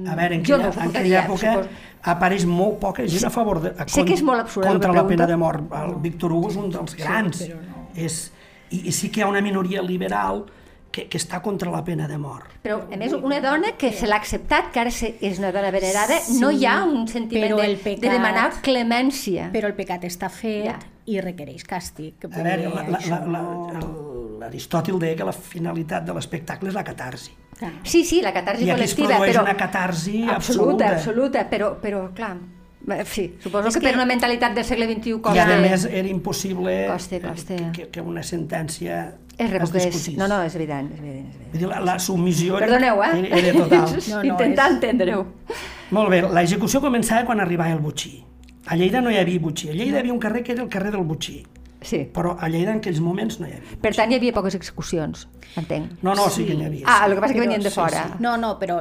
A veure, en aquella, no en aquella època suposo. apareix molt poca gent a favor de... A, Sé que és molt absurd, Contra la la pena de mort. El Víctor Hugo és un dels grans. però no. és, i, I sí que hi ha una minoria liberal que, que està contra la pena de mort. Però, a més, una dona que se l'ha acceptat, que ara és una dona venerada, Sí, no hi ha un sentiment de, pecat- de demanar clemència. Però el pecat està fet Ja. i requereix càstig. que A veure, dir, la- la- la- la- l'Aristòtil deia que la finalitat de l'espectacle és la catarsi. Sí, sí, la catarsi I aquí es col·lectiva, produeix però... una catarsi absoluta. absoluta. Absoluta, però, però clar, Bé, Sí, suposo És que, per que- una mentalitat del segle XXI I costa... a més era impossible Costa, eh, costa. Que, que una sentència es revoqués. discutís. No, no, és evident, és evident. És evident. La, la submissió Perdoneu, eh? era, era total. [laughs] No, no, Intentar és- entendre-ho. Molt bé, l'execució començava quan arribava el butxí. A Lleida no hi havia butxí. A Lleida hi havia un carrer que era el carrer del butxí. Sí. Però a Lleida en aquells moments no hi havia. Per tant, hi havia poques execucions, entenc. No, no, sí, que n'hi havia. Ah, sí. el que passa que Però venien de sí, fora. sí. No, no, però,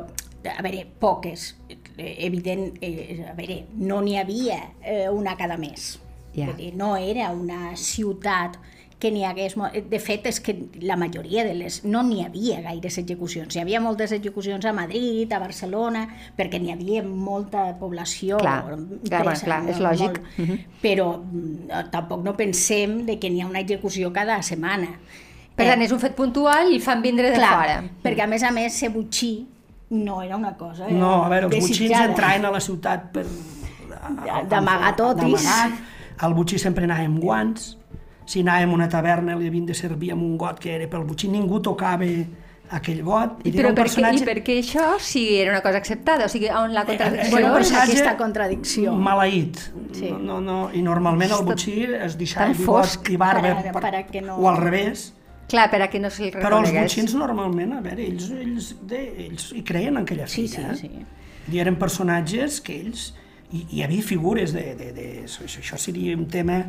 a veure, poques. Evident, eh, a veure, no n'hi havia eh, una cada mes. Ja. Vull dir, no era una ciutat que n'hi hagués... De fet, és que la majoria de les... No n'hi havia gaires execucions. Hi havia moltes execucions a Madrid, a Barcelona, perquè n'hi havia molta població. Clar, clar, bueno, clar, és lògic. Mhm. Però mm, tampoc no pensem de que n'hi ha una execució cada setmana. Per tant, és un fet puntual i fan vindre de Clar, fora. perquè a més a més ser butxí no era una cosa No, a veure, els butxins entraven a la ciutat per... d'amagar totis. d'amagat. El butxí sempre anava amb guants. Si anàvem a una taverna li havien de servir amb un got que era pel butxí. Ningú tocava aquell got. I, però per què, personatge I per què això sí era una cosa acceptada? O sigui, on la contradicció... Era un Bueno, és aquesta contradicció. Maleït. Sí. No, no, no. I normalment el butxí es deixava bigot i barba, Per per que no- o al revés. Clar, per a que no se'l Però els reconegués. butxins normalment, a veure, ells, ells, de, ells hi creien en aquella Sí, filla. sí, eh? sí. I eren personatges que ells... I hi havia figures de... de, de això, això seria un tema...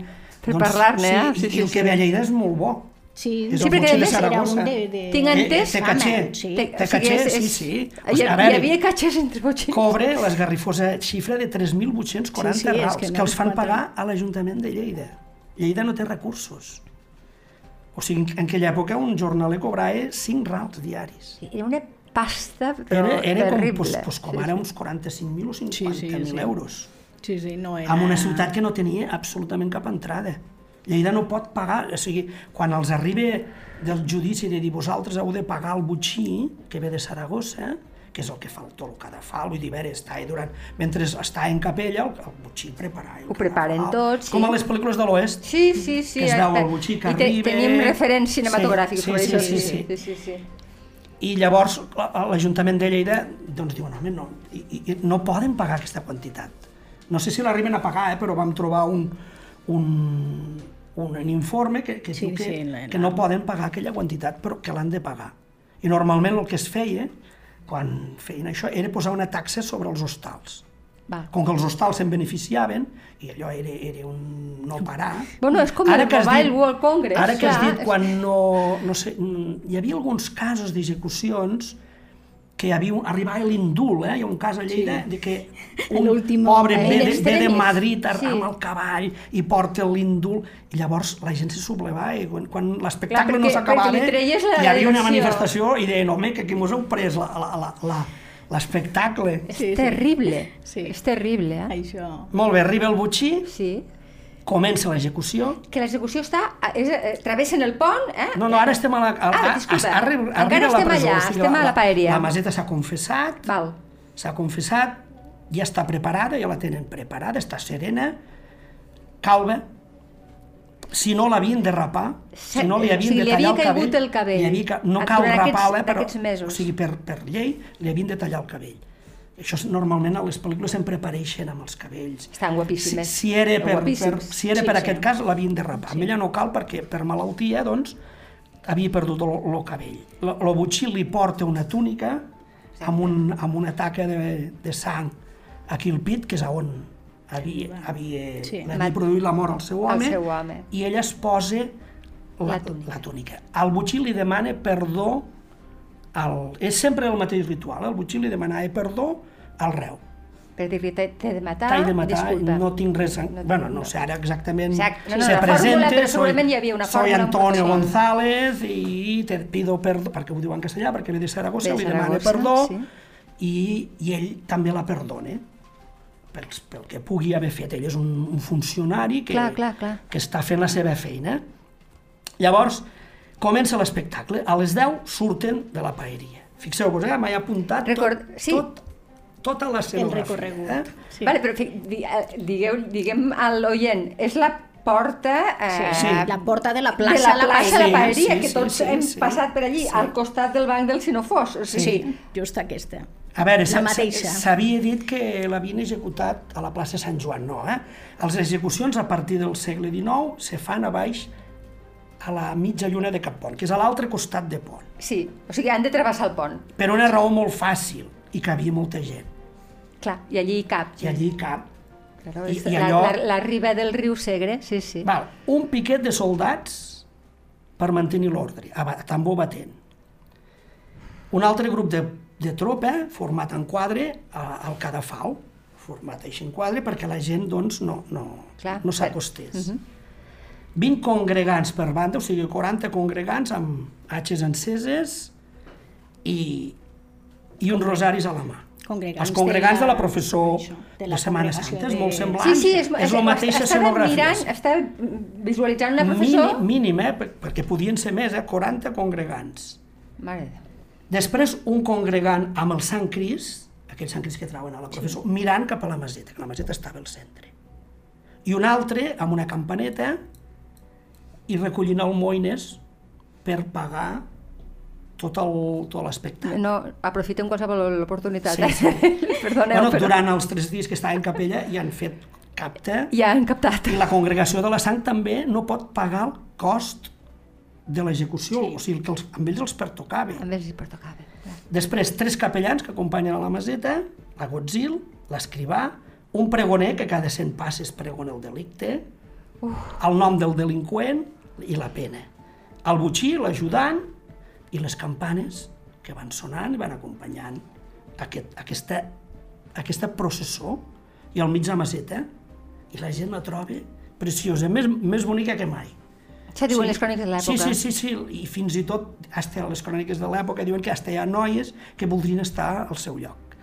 Per parlar-ne, eh? Sí, Sí, i, sí, i el que sí. ve a Lleida és molt bo. Sí, És Sí, el perquè de Saragossa. un de- de- Tinc entès... Té caché, sí. Té, té caché, sí, sí. O Hi, sigui, a hi veure, havia catxers entre botxins. cobre l'esgarrifosa xifra de 3.840 Sí, sí, rals que que, no els ens fan pagar a l'Ajuntament de Lleida. Lleida no té recursos. O sigui, en aquella època un jornaler cobrava 5 rals diaris. Era una pasta però Era, era com, terrible. pues, pues, com ara uns 45.000 o 50.000 Sí, sí, sí. euros. Sí, sí, no era... En una ciutat que no tenia absolutament cap entrada. Lleida no pot pagar, o sigui, quan els arriba del judici de dir vosaltres heu de pagar el butxí que ve de Saragossa, que és el que fa el tot el que ha de fa, vull dir, a veure, està durant... mentre està en capella, el, el butxí prepara. el Ho preparen cadafal, tot, sí. Com a les pel·lícules de l'Oest. Sí, sí, sí. Que es veu el butxí que I te, arriba. Tenim referents Sí, cinematogràfics sí, sí, això. sí, sí, sí. sí, sí, sí. I llavors la- l'Ajuntament de Lleida doncs diuen, home, no, i, i, no poden pagar aquesta quantitat. No sé si l'arriben a pagar, eh, però vam trobar un, un, un, un informe que, que Sí, diu que, sí, la- que no poden pagar aquella quantitat, però que l'han de pagar. I normalment el que es feia, quan feien això, era posar una taxa sobre els hostals. Va. Com que els hostals se'n beneficiaven, i allò era, era un no parar... Bueno, és com el que has Mobile World Congress, Ara que has clar, dit, és- quan no, no sé, mm, hi havia alguns casos d'execucions que hi havia un, arribava l'indult, eh? hi ha un cas a Lleida sí. de que [laughs] un pobre ve de, ve de. Madrid Sí. amb el cavall i porta l'indult i llavors la gent se sublevava i quan, quan l'espectacle no s'acabava hi havia una manifestació i deien, home, que aquí mos heu pres la- la- la- la- l'espectacle. És Sí, sí. terrible. Sí. És terrible, eh? Això... Molt bé, arriba el butxí, Sí. Comença l'execució, Que l'execució està... És, eh, travessen el pont, eh? No, no, ara estem a la... A, Ah, a, disculpa. a, arriba, Encara arriba a la estem presó, allà, o sigui, estem a la paeria. La maseta s'ha confessat, Val. s'ha confessat, ja està preparada, ja la tenen preparada, està serena, calva, si no l'havien de rapar, si no li o havien sigui, de tallar havia el cabell, caigut el cabell. havia, no cal rapar-la, però mesos. o sigui, per, per llei li havien de tallar el cabell. Això normalment a les pel·lícules sempre apareixen amb els cabells. Estan guapíssimes. Si, si era per, per, si era Sí, per sí. aquest cas, l'havien de rapar. Sí. Amb ella no cal perquè per malaltia, doncs, havia perdut el, el cabell. El, el butxí li porta una túnica amb, un, amb una taca de, de sang aquí al pit, que és on havia, havia, Sí. havia produït la mort al seu Al home, seu home. i ella es posa la, La túnica. la túnica. El butxí li demana perdó, al, és sempre el mateix ritual, el butxí li demanava perdó al reu. Per dir-li, t'he de matar, T'he de matar, disculpa. no tinc res... En... No bueno, no no. sé ara exactament... Exacte. No, no, se la fórmula, presenta, però soy, hi havia una soy fórmula, Antonio. González i te pido perdó, perquè ho diu en castellà, perquè ve de Saragossa, de li demana perdó sí. i, i ell també la perdona pel, pel que pugui haver fet. Ell és un, un funcionari que, Clar, clar, clar. que està fent la seva feina. Llavors, comença l'espectacle. A les 10 surten de la paeria. Fixeu-vos, eh? m'he apuntat Record- tot, sí. tot, tota la escenografia. recorregut. Eh? Sí. Vale, però eh, digueu, diguem a l'oient, és la porta... Eh, Sí. La porta de la de plaça, la plaça de la Sí, paeria, sí, que sí, tots sí, hem sí. passat per allí, Sí. al costat del banc del Sinofós. O sigui, Sí, just aquesta. A veure, la s'havia dit que l'havien executat a la plaça Sant Joan, no, eh? Les execucions a partir del segle XIX se fan a baix a la mitja lluna de Cap Pont, que és a l'altre costat de Pont. Sí, o sigui, han de travessar el pont. Per una raó molt fàcil, i cabia molta gent. Clar, i allí hi cap. I allí cap. Claro, i- i la, allò- la, la riba del riu Segre, sí, sí. Val, un piquet de soldats per mantenir l'ordre, a tambor batent. Un altre grup de, de tropa format en quadre a- al Cadafal, format així en quadre perquè la gent doncs, no, no, Clar, no per- s'acostés. 20 congregants per banda, o sigui, 40 congregants amb atxes enceses i, i uns rosaris a la mà. Congregants Els congregants de de la, la- professor això, de, de la Setmana congregació Santa, és de- molt semblant. Sí, sí, és, és la mateixa estava escenografia. mirant, estava visualitzant una professor... Mínim, mínim, eh? per- perquè podien ser més, eh? 40 congregants. Mare de. Després, un congregant amb el Sant Crist, aquell Sant Crist que trauen a la professor, sí. mirant cap a la maseta, que la maseta estava al centre. I un altre amb una campaneta i recollint almoines per pagar tot l'espectacle. No, aprofitem qualsevol oportunitat. Sí, sí. [laughs] Perdoneu, bueno, però durant els tres dies que estava en capella ja han fet capta ja han captat. i la congregació de la sang també no pot pagar el cost de l'execució, Sí. o sigui que els, amb ells els pertocava. A més, hi pertocava. Després, tres capellans que acompanyen a la maseta, la Gotzil, l'escrivà, un pregoner que cada cent passes pregona el delicte, el nom del delinqüent i la pena. El butxí, l'ajudant i les campanes que van sonant i van acompanyant aquest, aquesta, aquesta processó i al mig de la maseta i la gent la troba preciosa, més, més bonica que mai. Això diuen les cròniques de l'època. Sí, sí, sí, sí, i fins i tot hasta les cròniques de l'època diuen que hasta hi ha noies que voldrien estar al seu lloc.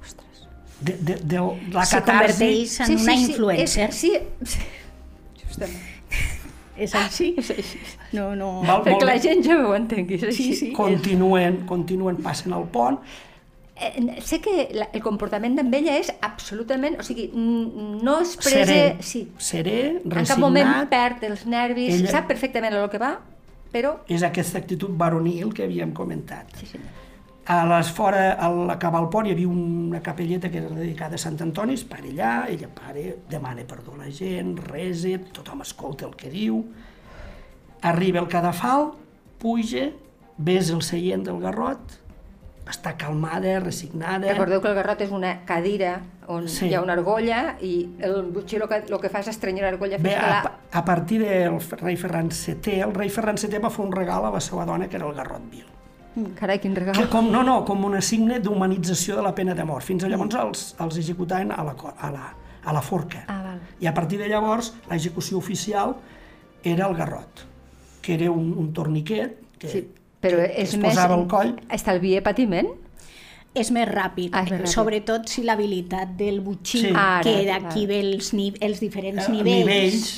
Ostres. De, de, de la Se catarsi... converteix en una influencer. És, sí, sí, justament. És així? [laughs] És així. No, no... Val, Perquè la gent ja ho entengui. És així. Sí, sí. Continuen, continuen, passen el pont, Eh, sé que la, el comportament d'en ella és absolutament... O sigui, no es prese... serè, Sí, serè, en cap moment resignat, perd els nervis, Ella- sap perfectament a lo que va, però... és aquesta actitud varonil que havíem comentat. Sí, senyor. A les fora, a l'acabar el pont, hi havia una capelleta que era dedicada a Sant Antoni, es para allà, ella pare, demana perdó a la gent, resa, tothom escolta el que diu, arriba el cadafal, puja, ves el seient del garrot, està calmada, resignada... Recordeu que el garrot és una cadira on Sí. hi ha una argolla i el butxí el que, el que fa és estrenyar l'argolla Bé, fins que a, la... pa- a partir del rei Ferran VII, el rei Ferran VII va fer un regal a la seva dona, que era el garrot vil. Carai, quin regal. Que com, no, no, com un signe d'humanització de la pena de mort. Fins a llavors els, els executaven a la, a la, a la forca. Ah, val. I a partir de llavors l'execució oficial era el garrot, que era un, un torniquet que, Sí, però que és es més... posava al coll. Estalvia patiment? És més ràpid, Ah, és més ràpid. sobretot si l'habilitat del butxí, Sí. Ara, que d'aquí ve els, els diferents Eh, nivells, nivells.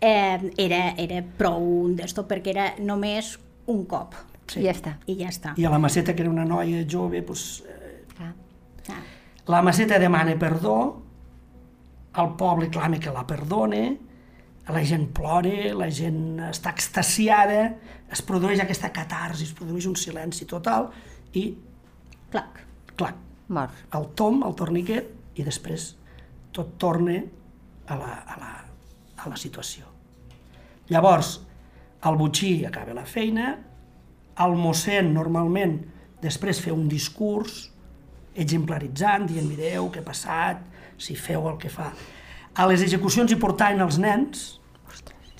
Eh, era, era prou d'esto, perquè era només un cop, Sí. I ja està. i ja està. I a la Maceta, que era una noia jove, doncs, eh, Clar. Ah. la Maceta demana perdó, el poble clama que la perdone, la gent plora, la gent està extasiada, es produeix aquesta catarsi, es produeix un silenci total i, Clac. clar, Mort. el tom, el torniquet, i després tot torna a la, a la, a la situació. Llavors, el butxí acaba la feina, el mossèn normalment després fer un discurs exemplaritzant, dient mireu què ha passat, si feu el que fa. A les execucions hi portaven els nens,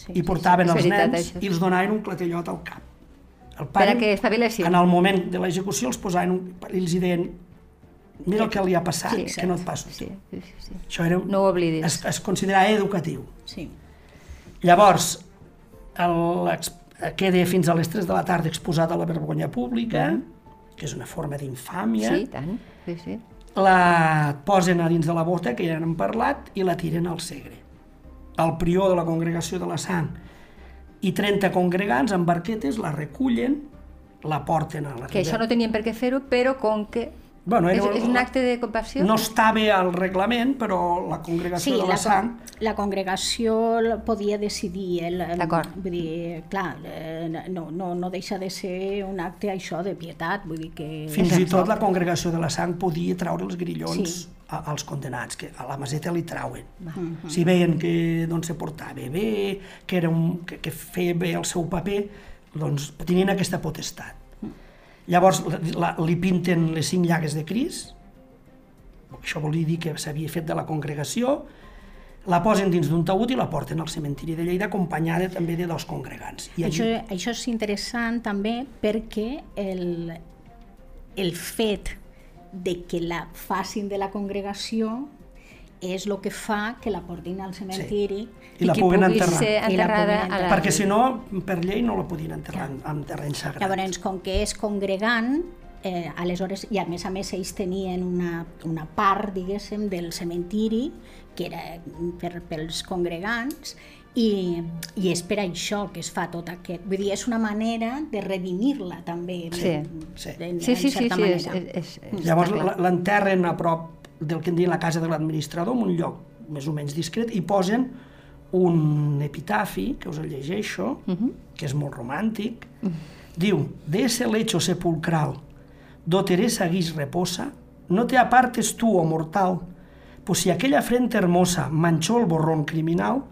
Sí, i portaven sí, els veritat, nens això. i els donaven un clatellot al cap. El Per a que espavilessin. En el moment de l'execució els posaven un, i els hi deien mira el que li ha passat, Sí, que no et passi. Sí, sí, sí. Això era, No ho oblidis. es, es considerava educatiu. Sí. Llavors, queda fins a les 3 de la tarda exposat a la vergonya pública, que és una forma d'infàmia, Sí, tant. Sí, sí. la posen a dins de la bota, que ja n'hem parlat, i la tiren al Segre. El prior de la congregació de la sang i 30 congregants amb barquetes la recullen, la porten a la Que això no tenien per què fer-ho, però com que Bueno, és, era- és un acte de compassió? No estava al reglament, però la congregació Sí, de la, la, sang... la congregació podia decidir. El, el- D'acord. Vull dir, clar, eh, no, no, no deixa de ser un acte això de pietat, vull dir que... Fins i tot la congregació de la sang podia treure els grillons Sí. a, als condenats, que a la maseta li trauen. Si veien que doncs, se portava bé, que, era un, que, que feia bé el seu paper, doncs tenien aquesta potestat. Llavors la, li pinten les cinc llagues de Cris, això volia dir que s'havia fet de la congregació, la posen dins d'un taüt i la porten al cementiri de Lleida acompanyada també de dos congregants. I Això, allí, això és interessant també perquè el, el fet de que la facin de la congregació és el que fa que la portin al cementiri I la que puguen pugui enterrar. ser I la enterrada a la... enterrar. perquè si no, per llei no la podien enterrar en, en terreny sagrat. Llavors, com que és congregant, eh, aleshores, i a més a més ells tenien una, una part, diguéssim, del cementiri que era per, pels congregants i, i és per això que es fa tot aquest... Vull dir, és una manera de redimir-la també, Sí. Sí. de, Sí, sí, en sí, certa sí, és, manera. és, és, és Llavors la- l'enterren a prop del que en diuen la casa de l'administrador, en un lloc més o menys discret, i posen un epitafi, que us el llegeixo, que és molt romàntic. Diu, de ese lecho sepulcral, do Teresa guis reposa, no te apartes tú, oh mortal, pues si aquella frente hermosa manchó el borrón criminal,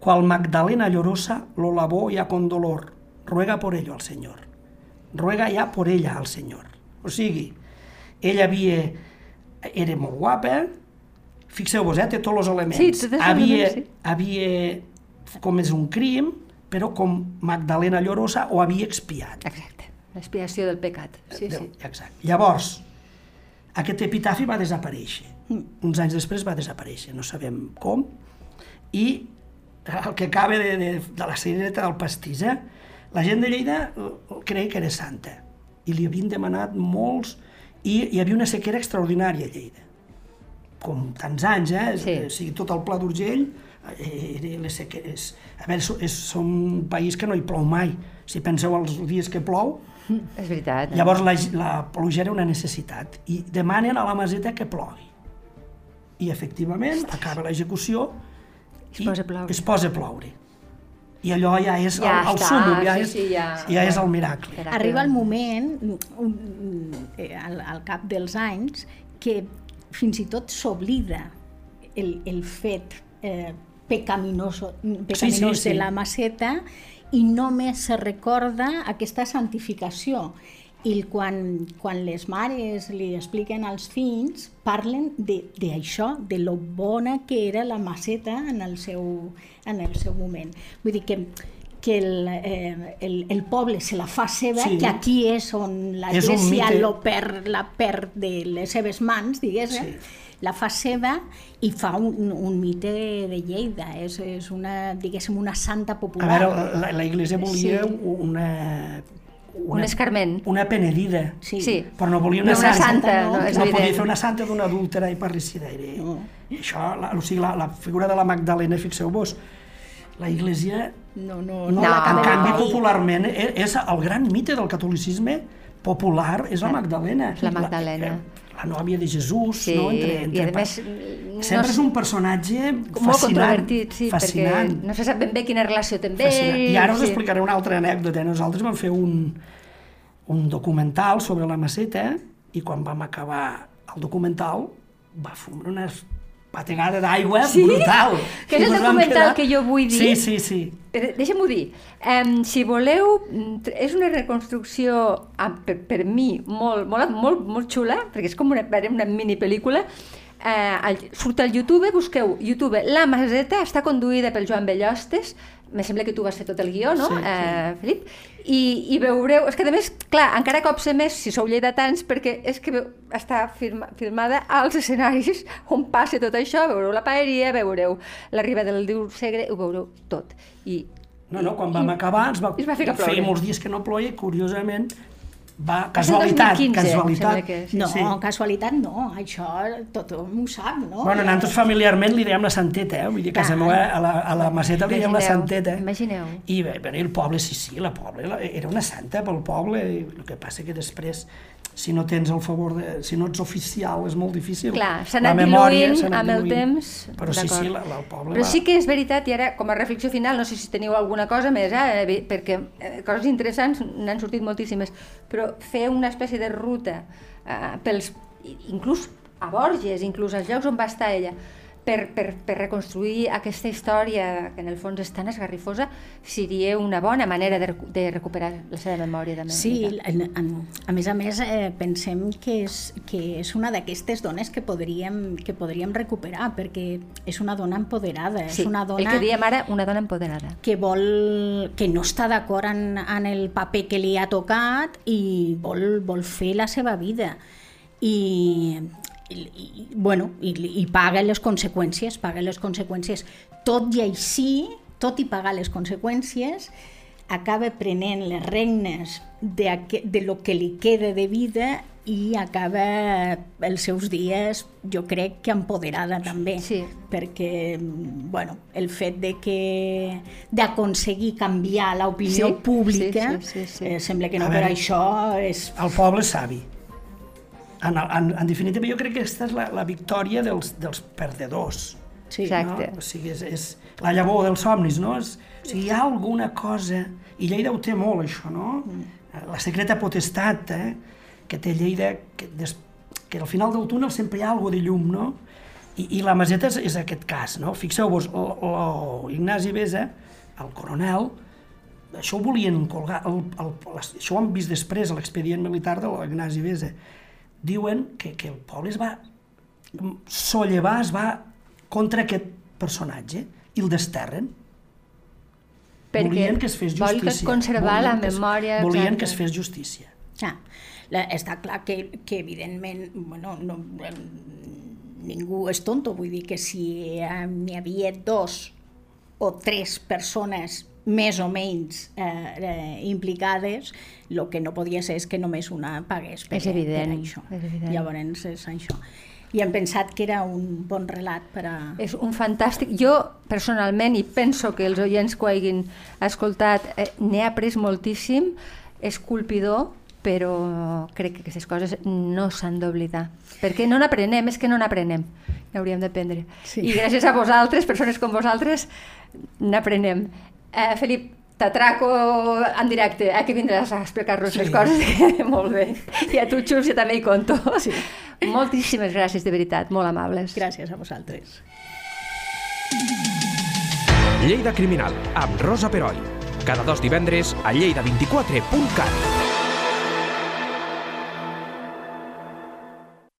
cual Magdalena llorosa lo lavó ya con dolor, ruega por ello al Señor. Ruega ja por ella al Senyor. O sigui, ella havia... Era molt guapa, fixeu-vos, eh, té tots els elements. Sí, tots els havia, elements, sí. havia comès un crim, però com Magdalena Llorosa ho havia expiat. Exacte, l'expiació del pecat. Sí, sí. Exacte. Llavors, aquest epitafi va desaparèixer. Uns anys després va desaparèixer, no sabem com. I el que acaba de, de, de la cirereta del pastís, eh? la gent de Lleida eh, creia que era santa i li havien demanat molts i hi havia una sequera extraordinària a Lleida com tants anys, eh? Sí. O sigui, tot el Pla d'Urgell eh, era les sequeres. A veure, és, som un país que no hi plou mai. Si penseu els dies que plou, [laughs] És veritat. eh? Llavors la, la pluja era una necessitat i demanen a la maseta que plogui. I efectivament acaba l'execució Es posa a ploure. es posa a ploure. I allò ja és Ja el, el està, súmum, ja, sí, és, sí, ja. ja és el miracle. Arriba el moment, un, eh, al, al cap dels anys, que fins i tot s'oblida el, el fet eh, pecaminoso, pecaminós sí. de la maceta i només se recorda aquesta santificació. I quan, quan les mares li expliquen als fills, parlen de- d'això, de, de lo bona que era la maceta en el seu, en el seu moment. Vull dir que que el, eh, el, el poble se la fa seva, Sí. que aquí és on l'església mite. lo per, la perd de les seves mans, diguéssim, Sí. la fa seva i fa un, un mite de Lleida, és, és una, diguéssim, una santa A popular. veure, la, la Iglesia volia Sí. una, Un escarment. Una penedida. Sí. Sí. Però no volia una, No una santa, santa, no, no, és no podia evident. fer una santa d'una adúltera i parricida. Era... No. Això, la, o sigui, la, la figura de la Magdalena, fixeu-vos, la Iglesia No, no, No, no, en canvi, popularment, e- és el gran mite del catolicisme popular, és la Magdalena. La Magdalena. La, la nòvia de Jesús, Sí, no? Entre, entre, i a més... Sempre és un personatge molt fascinant. controvertit, sí, fascinant. perquè no se sap ben bé quina relació té amb ell. I ara us sí. explicaré una altra anècdota. Nosaltres vam fer un, un documental sobre la maceta i quan vam acabar el documental va fumar una pategada d'aigua Sí? brutal. Que és el documental que jo vull dir. Sí, sí, sí. Però Deixa'm-ho dir. Um, si voleu, mm, és una reconstrucció, ah, per, per mi, molt, molt, molt, molt xula, perquè és com una, una mini pel·lícula. Uh, al, surt al YouTube, busqueu YouTube, La Maseta està conduïda pel Joan Bellostes, me sembla que tu vas fer tot el guió, no, Sí, sí. Eh, Felip? I, I veureu, és que a més, clar, encara copsa més si sou lleidatans, perquè és que està firma, filmada als escenaris [laughs] on passa tot això, veureu la paeria, veureu l'arribada del Déu Segre, ho veureu tot. I No, no, quan vam acabar ens va, es va ploure. feia molts dies que no ploia curiosament va, casualitat, 2015, em casualitat. que és. No, sí. casualitat no, això tothom ho sap, no? Bueno, nosaltres familiarment li dèiem la santeta, eh? Vull dir, a casa meva, a la, a la maceta li dèiem la santeta. imagineu. I bé, bé, el poble, sí, sí, la poble la- era una santa pel poble, i el que passa que després, si no tens el favor de... si no ets oficial, és molt difícil. Clar, s'ha anat memòria diluint anat amb el temps. Però sí, sí, la, la, el poble Però va... sí que és veritat, i ara com a reflexió final, no sé si teniu alguna cosa més, eh, bé, perquè eh, coses interessants n'han sortit moltíssimes, però fer una espècie de ruta eh, pels, inclús a Borges, inclús als llocs on va estar ella, per, per, per reconstruir aquesta història que en el fons és tan esgarrifosa, seria una bona manera de, de recuperar la seva memòria també. Sí, en, en, a més a més eh, pensem que és, que és una d'aquestes dones que podríem, que podríem recuperar perquè és una dona empoderada, sí, és una el dona que diem ara, una dona empoderada. que vol que no està d'acord en, en el paper que li ha tocat i vol, vol fer la seva vida i, i, i bueno, i, i paga les conseqüències paga les conseqüències tot i així, tot i pagar les conseqüències acaba prenent les regnes de, de lo que li queda de vida i acaba els seus dies, jo crec que empoderada també Sí. perquè bueno, el fet de que d'aconseguir canviar l'opinió Sí, pública sí, sí, sí, sí. Eh, sembla que no, A però veure. això és El poble és savi. En, en, en definitiva, jo crec que aquesta és la, la victòria dels, dels perdedors. sí, Exacte. No? O sigui, és, és la llavor dels somnis, no? És, o sigui, hi ha alguna cosa... I Lleida ho té molt, això, no? La secreta potestat, eh? Que té Lleida, que, des, que al final del túnel sempre hi ha alguna de llum, no? I, i la Maseta és, és aquest cas, no? Fixeu-vos, l'Ignasi Besa, el coronel, això ho volien colgar, el, el, això ho han vist després a l'expedient militar de l'Ignasi Besa. Diuen que, que el poble es va sollevar, es va contra aquest personatge i el desterren. Perquè volien que es fes justícia. vol que conservar la Volien que es- memòria, Volien exacte. que es fes justícia. Ah, la, està clar que, que evidentment bueno, no, ningú és tonto, vull dir que si n'hi havia dos o tres persones més o menys eh, eh, implicades, el que no podia ser és que només una pagués per, És evident, per això. és evident. Llavors és això. I hem pensat que era un bon relat per a... És un fantàstic... Jo, personalment, i penso que els oients que ho hagin escoltat, eh, n'he après moltíssim, és colpidor, però crec que aquestes coses no s'han d'oblidar. Perquè no n'aprenem, és que no n'aprenem. N'hauríem d'aprendre. Sí. I gràcies a vosaltres, persones com vosaltres, n'aprenem. Eh, Felip, t'atraco en directe, eh, que vindràs a explicar-nos Sí. les coses. [laughs] molt bé. I a tu, Xus, jo també hi conto. Sí. Moltíssimes gràcies, de veritat, molt amables. Gràcies a vosaltres. Lleida Criminal, amb Rosa Peroi. Cada dos divendres a lleida24.cat.